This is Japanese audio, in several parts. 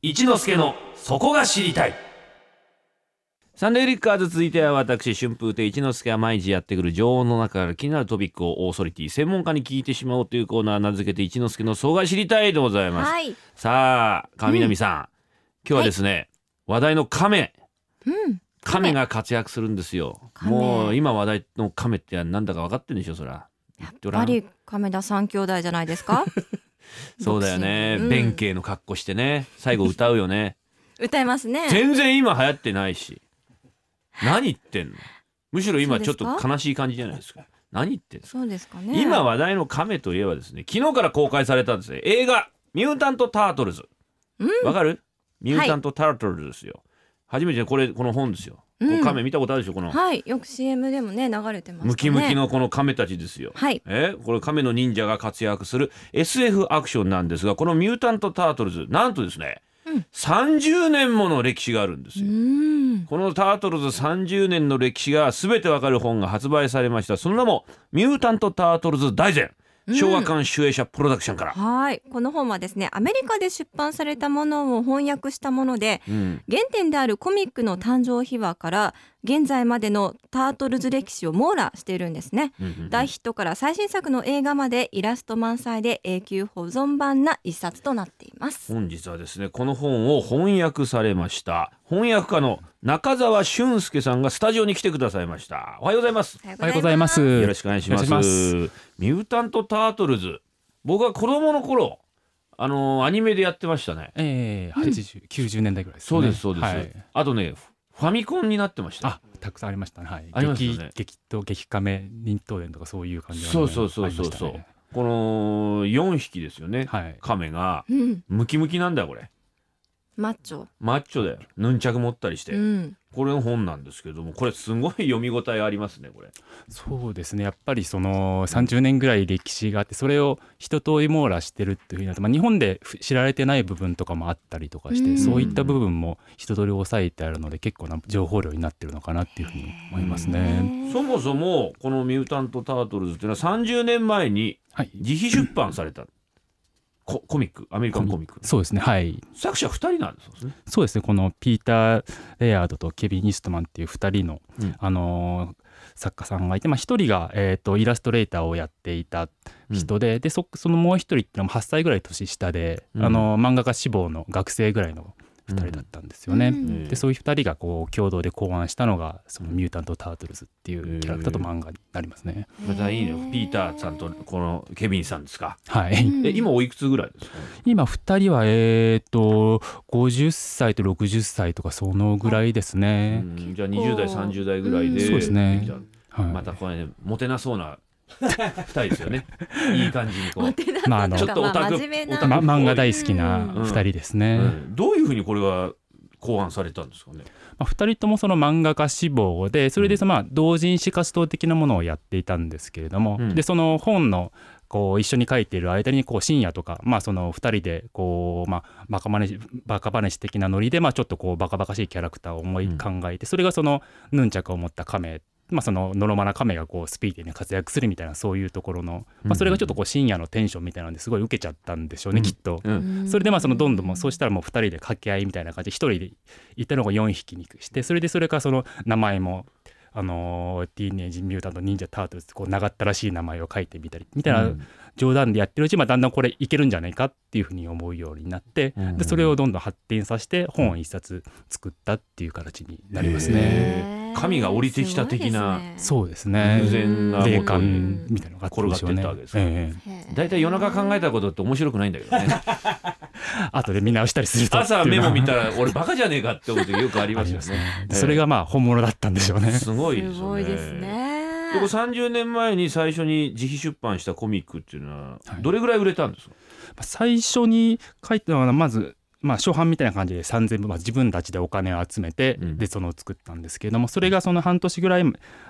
一之助のそこが知りたい。サンデーリッカーズ続いては私春風亭一之輔が毎日やってくる情報の中から気になるトピックをオーソリティ専門家に聞いてしまおうというコーナー名付けて一之輔のそこが知りたいでございます、はい。さあ上南さん、今日はですね、話題の亀。うん。亀が活躍するんですよ。亀。もう今話題の亀って何だか分かってるんでしょそら。やっぱり亀田三兄弟じゃないですか？そうだよね、うん。弁慶の格好してね。最後歌うよね。歌いますね。全然今流行ってないし。何言ってんの？むしろ今ちょっと悲しい感じじゃないですか。何言ってんの？そうですかね。今話題の亀といえばですね昨日から公開されたんですね映画「ミュータント・タートルズ」わ、かる？ミュータント・タートルズですよ、初めてこれこの本ですよ、この亀見たことあるでしょこのはい。よく CM でもね流れてましたね。ムキムキ。のこの亀たちですよ、はい。え？これ亀の忍者が活躍する SF アクションなんですがこのミュータント・タートルズなんとですね、うん30年もの歴史があるんですうよ、ん。このタートルズ30年の歴史が全てわかる本が発売されましたその名もミュータント・タートルズ大全昭和館集英社プロダクションから、はい。この本はですねアメリカで出版されたものを翻訳したもので。うん原点であるコミックの誕生秘話から現在までのタートルズ歴史を網羅しているんですね、うんうんうん大ヒットから最新作の映画までイラスト満載で永久保存版な一冊となっています。本日はですねこの本を翻訳されました翻訳家の中澤俊介さんがスタジオに来てくださいました。おはようございます。おはようございます。よろしくお願いします。ミュータント・タートルズ。僕は子供の頃あのーアニメでやってましたね。ええ八十九十年代ぐらいですね。そうですそうです、はい。あとねファミコンになってました。あ、たくさんありましたね。はい。ありますよね。激激と激カメ忍冬伝とかそういう感じのそうそうそうそう。そう、ね。この4匹ですよね、はい。亀が。うん。ムキムキなんだよこれマッチョ。マッチョだよ。ヌンチャク持ったりして、うん。これの本なんですけどもこれすごい読み応えありますねこれ。そうですね。やっぱりその三十年ぐらい歴史があって、それを一通り網羅してるっていうふうになると、まあ日本でふ知られてない部分とかもあったりとかして、うん。そういった部分も一通り抑えてあるので、結構な情報量になってるのかなっていうふうに思いますね。そもそもこの「ミュータント・タートルズ」っていうのは30年前にはい。自費出版されたココミックアメリカンコミックそうですね。はい。作者2人なんですねそうですねこのピーター・レアードとケビン・イーストマンっていう2人の、うんあのー作家さんがいて、まあ、1人が、えー、とイラストレーターをやっていた人で,、でそそのもう1人っていうのも8歳ぐらい年下で、うんあのー漫画家志望の学生ぐらいの2人だったんですよね。うん。でそういう2人がこう共同で考案したのがそのミュータント・タートルズっていうキャラクターと漫画になりますね。またいいねピーターさんとこのケビンさんですか？はい、うん。え今おいくつぐらいですか？今2人はえっ、と50歳と60歳とかそのぐらいですね。うん。じゃあ20代30代ぐらいで、うん。そうですね。はい。またこれねモテなそうな 2人ですよね。いい感じにこう、まああのちょっとオタク漫画大好きなうん2人ですね、うん。どういうふうにこれは考案されたんですかね？まあ、2人ともその漫画家志望でそれでそのまあ同人誌活動的なものをやっていたんですけれども、うん。でその本のこう一緒に書いている間にこう深夜とか、まあ、その2人でこう、まあ、バカ話バカ話的なノリで、まあ、ちょっとこうバカバカしいキャラクターを思い考えて、それがそのヌンチャクを持った亀まあ、そののろまな亀がこうスピーディーに活躍するみたいなそういうところの、まあ、それがちょっとこう深夜のテンションみたいなのですごい受けちゃったんでしょうね、うんきっと。うんそれでまあそのどんどんもうそうしたらもう2人で掛け合いみたいな感じで1人でいたのが4匹にしてそれでそれからその名前も。あのーティーネージ・ミュータント・忍者・タートルズってこう長ったらしい名前を書いてみたりみたいな冗談でやってるうちにまあだんだんこれいけるんじゃないかっていうふうに思うようになってうんでそれをどんどん発展させて本を一冊作ったっていう形になりますへね。ー神が降りてきた的なそうですね。偶然が霊感みたいなのが転がってったわけですかええ。大体夜中考えたことって面白くないんだけどね。後で見直したりすると。朝メモ見たたら俺バカじゃねえかって思う時よくありますよね。それがまあ本物だったんでしょうね。すごいですね。でね。これ30年前に最初に自費出版したコミックっていうのははい。どれぐらい売れたんですか、最初に書いたのはまずまあ、初版みたいな感じで3000部、まあ、自分たちでお金を集めて、うん。でその作ったんですけれどもそれがその半年ぐらい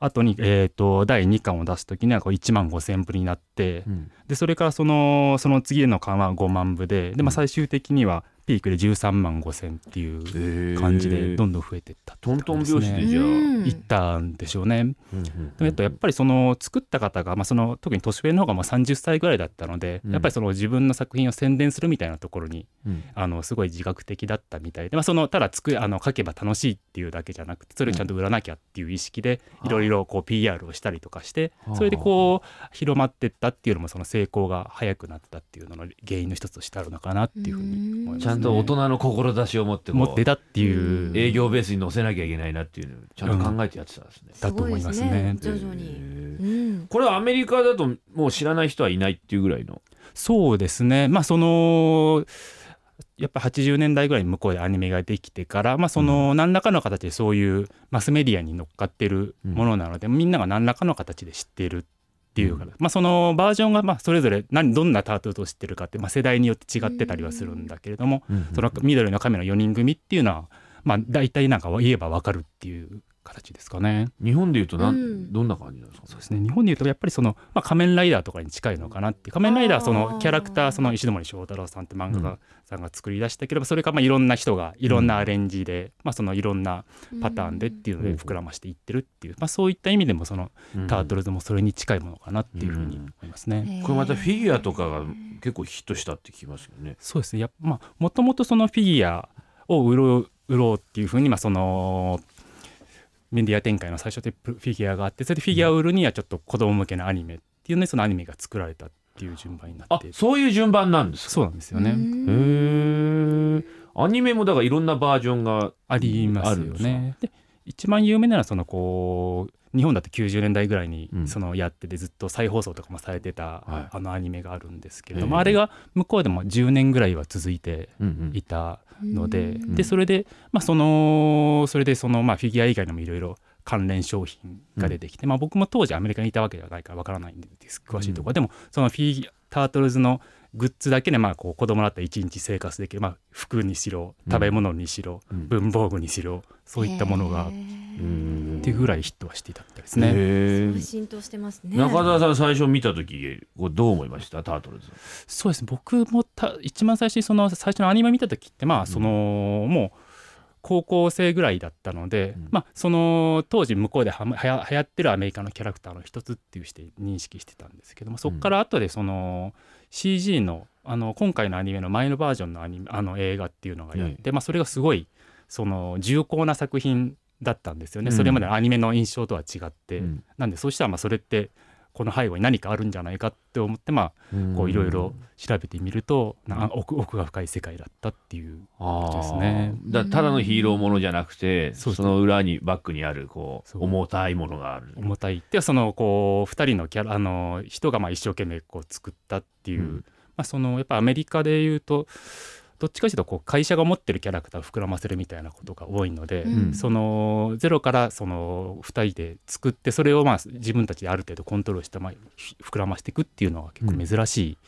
後に、えー、と第2巻を出す時にはこう1万5,000部になって、でそれからそのその次の巻は5万部でで、まあ、最終的にはピークで13万5千っていう感じでどんどん増えていったってトントンことですね。拍子でじゃいったんでしょうね。うもやっぱやっぱりその作った方が、まあ、その特に年上の方がまあ30歳ぐらいだったので、うん。やっぱりその自分の作品を宣伝するみたいなところにうん。あのすごい自覚的だったみたいで、まあ、そのただつくあの書けば楽しいっていうだけじゃなくてそれをちゃんと売らなきゃっていう意識でうんいろいろこう PR をしたりとかしてはあ。それでこう広まってったっていうのもその成功が早くなったっていうのの原因の一つとしてあるのかなっていうふうに思います、ゃんと大人の志を持ってこう持ってたっていう。営業ベースに乗せなきゃいけないなっていうのをちゃんと考えてやってたんですね。だと思いますね。徐々に。うん。これはアメリカだともう知らない人はいないっていうぐらいの。そうですね。まあそのやっぱ80年代ぐらいに向こうでアニメができてから、まあ、その何らかの形でそういうマスメディアに乗っかってるものなので、みんなが何らかの形で知っているっていうから、まあ、そのバージョンがまあそれぞれ何どんなタートルを知ってるかって、まあ、世代によって違ってたりはするんだけれども、その緑の亀の4人組っていうのは、まあ、大体なんか言えば分かるっていう形ですかね。日本でいうとなん、うん。どんな感じなんですか？そうですね。日本でいうとやっぱりその、まあ、仮面ライダーとかに近いのかなって仮面ライダーはそあのー。キャラクターその石森章太郎さんって漫画家さんが作り出したければそれかまあいろんな人がいろんなアレンジで、まあ、そのいろんなパターンでっていうので膨らましていってるっていう、まあ、そういった意味でもそのタートルズもそれに近いものかなっていうふうに思いますね。これまたフィギュアとかが結構ヒットしたって聞きますよね。そうですね。やっぱまあもともとそのフィギュアを売ろう売ろうっていうふうにまあそのメディア展開の最初でフィギュアがあってそれでフィギュアを売るにはちょっと子供向けのアニメっていうねそのアニメが作られたっていう順番になあってそういう順番なんですか？そうなんですよね。へえ。アニメもだからいろんなバージョンがありますよね。で一番有名なのはそのこう日本だと90年代ぐらいにうん。そのやっててずっと再放送とかもされてたはい。あのアニメがあるんですけれどええもあれが向こうでも10年ぐらいは続いていたのでうんでそれでまあそのそれでそのまあフィギュア以外にもいろいろ関連商品が出てきてまあ僕も当時アメリカにいたわけではないからわからないんです詳しいところでもそのフィギュアタートルズのグッズだけでまあこう子供だったら一日生活できる、まあ、服にしろ食べ物にしろ、うん。文房具にしろそういったものがへっうんていうぐらいヒットはしていたみたいですね。浸透してますね。中澤さん最初見た時どう思いました？タートルズ。そうですね。僕もた一番最初にその最初のアニメ見た時ってまあその、もう高校生ぐらいだったので、うん。まあその当時向こうではや流行ってるアメリカのキャラクターの一つっていうして認識してたんですけどもそこから後でその CG のあの今回のアニメの前のバージョンのアニメあの映画っていうのがやって、まあ、それがすごいその重厚な作品だったんですよね、うん。それまでのアニメの印象とは違って、うん。なんでそうしたらまあそれってこの背後に何かあるんじゃないかって思ってまあこういろいろ調べてみるとな奥奥が深い世界だったっていう。あですね。ーだただのヒーローものじゃなくてその裏にバックにあるこう重たいものがある。重たい。でそのこう2人のキャラあの人がまあ一生懸命こう作ったっていう、うん。まあ、そのやっぱアメリカでいうとどっちかというとこう会社が持ってるキャラクターを膨らませるみたいなことが多いので、うんそのゼロからその2人で作ってそれをまあ自分たちである程度コントロールしてま膨らましていくっていうのは結構珍しい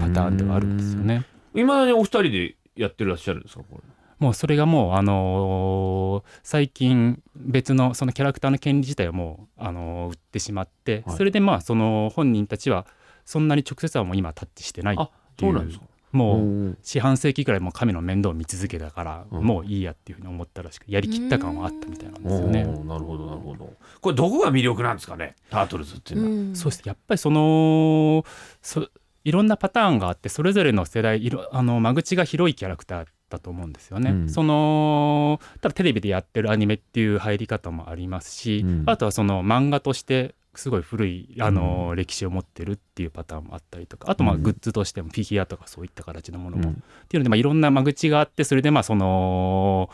パターンではあるんですよね。いまだにお二人でやってらっしゃるんですかこれ？もうそれがもう、あのー最近別のそのキャラクターの権利自体はもう、あのー売ってしまって、はいそれでまあその本人たちはそんなに直接はもう今タッチしてないあそうなんですか。もううん四半世紀ぐらいもう神の面倒を見続けたから、うんもういいやっていうふうに思ったらしくやりきった感はあったみたいなんですよおね。ーなるほどなるほど。これどこが魅力なんですかね？タートルズっていうのは。んそうですやっぱりそのそいろんなパターンがあってそれぞれの世代いろあの間口が広いキャラクターだと思うんですよね。うん。そのただテレビでやってるアニメっていう入り方もありますし、うん。あとはその漫画としてすごい古いあの、歴史を持ってるっていうパターンもあったりとかあとまあうん。グッズとしてもフィギュアとかそういった形のものも、うん。っていうので、まあ、いろんな間口があってそれでまあその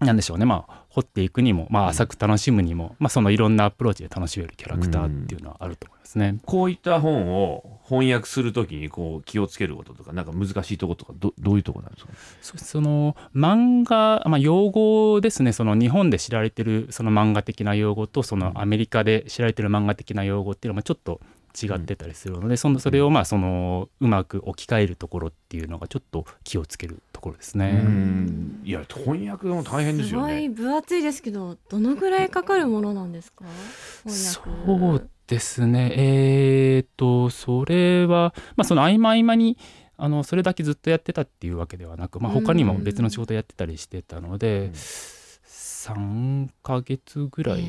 なんでしょうね。まあ掘っていくにも、まあ、浅く楽しむにも、まあ、そのいろんなアプローチで楽しめるキャラクターっていうのはあると思いますね。こういった本を翻訳するときにこう気をつけることとかなんか難しいところとかどどういうところなんですか？そその漫画、まあ、用語ですねその日本で知られてるその漫画的な用語とそのアメリカで知られてる漫画的な用語っていうのはちょっと違ってたりするので、そのそれをまあそのうまく置き換えるところっていうのがちょっと気をつけるところですね。うん。いや翻訳も大変ですすよね。ごい分厚いですけどどのぐらいかかるものなんですか？そ翻訳。うですね。えー、とそれは、まあ、その合間合間にあのそれだけずっとやってたっていうわけではなく、まあ、他にも別の仕事やってたりしてたので、うん3ヶ月ぐらい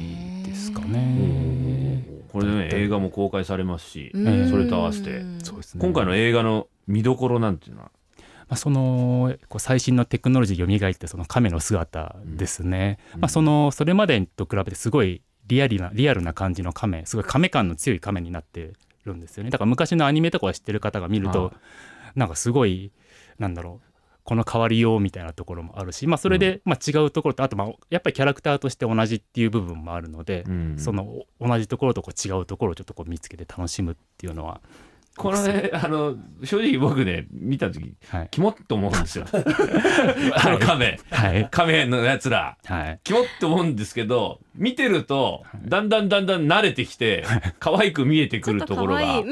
ですかへね。これでね映画も公開されますし、うん。それと合わせて。そうですね。今回の映画の見どころなんていうのは？まあ、そのこう最新のテクノロジー蘇ってその亀の姿ですね、うん。まあ、そのそれまでと比べてすごいリアリなリアルな感じの亀すごい亀感の強い亀になってるんですよね。だから昔のアニメとかを知ってる方が見ると、はなんかすごいなんだろうこの変わりようみたいなところもあるし、まあ、それで、まあ、違うところとあとまあやっぱりキャラクターとして同じっていう部分もあるので、うん。その同じところとこう違うところをちょっとこう見つけて楽しむっていうのは、このね あの正直僕ね見た時はい。キモっと思うんですよ。あの亀。はい。亀のやつら。はい、キモって思うんですけど見てるとだんだんだんだん慣れてきて可愛く見えてくるところが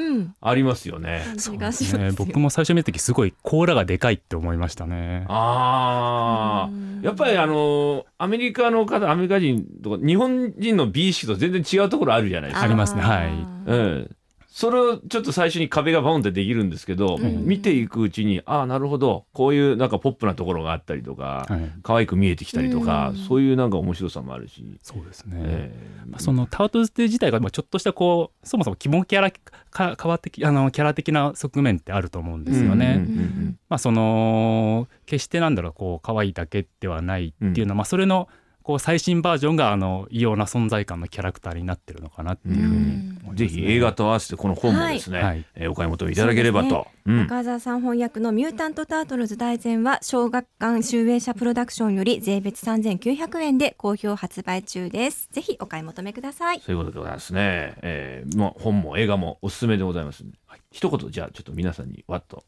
ありますよね。そうですね僕も最初見た時すごい甲羅がでかいって思いましたね。あうん。あやっぱりあのアメリカの方アメリカ人とか日本人の美意識と全然違うところあるじゃないですか。ありますね。はい。うん、それをちょっと最初に壁がボンってできるんですけど、うん。見ていくうちにああなるほど。こういうなんかポップなところがあったりとか、はい、可愛く見えてきたりとか、うん。そういうなんか面白さもあるし、そうですね。えまあ、そのタートルズ自体がまあちょっとしたこうそもそもキモキャラか変わってきあのキャラ的な側面ってあると思うんですよね。うんうんうんまあその決してなんだろうこう可愛いだけではないっていうのは、まあそれのこう最新バージョンがあの異様な存在感のキャラクターになってるのかなっていうふうにね、ぜひ映画と合わせてこの本もですね、はいえーお買い求めいただければと。うん。中澤さん翻訳のミュータント・タートルズ大全は小学館集英社プロダクションより税別3900円で好評発売中です。ぜひお買い求めください。そういうことでございますね。えー、まあ本も映画もおすすめでございますんで、一言じゃあちょっと皆さんにわっと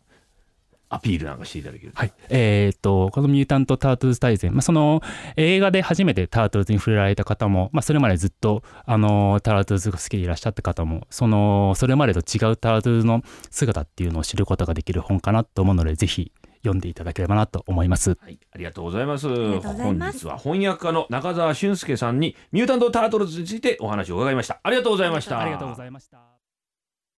アピールなんかしていただけると。はい、えー、とこの「ミュータント・タートルズ大全」まあ、その映画で初めてタートルズに触れられた方も、まあ、それまでずっとあのタートルズが好きでいらっしゃった方もそのそれまでと違うタートルズの姿っていうのを知ることができる本かなと思うのでぜひ読んでいただければなと思います。はい、ありがとうございます。りがとうございます本日は翻訳家の中澤俊介さんにミュータント・タートルズについてお話を伺いました。ありがとうございました。ありがとうございました。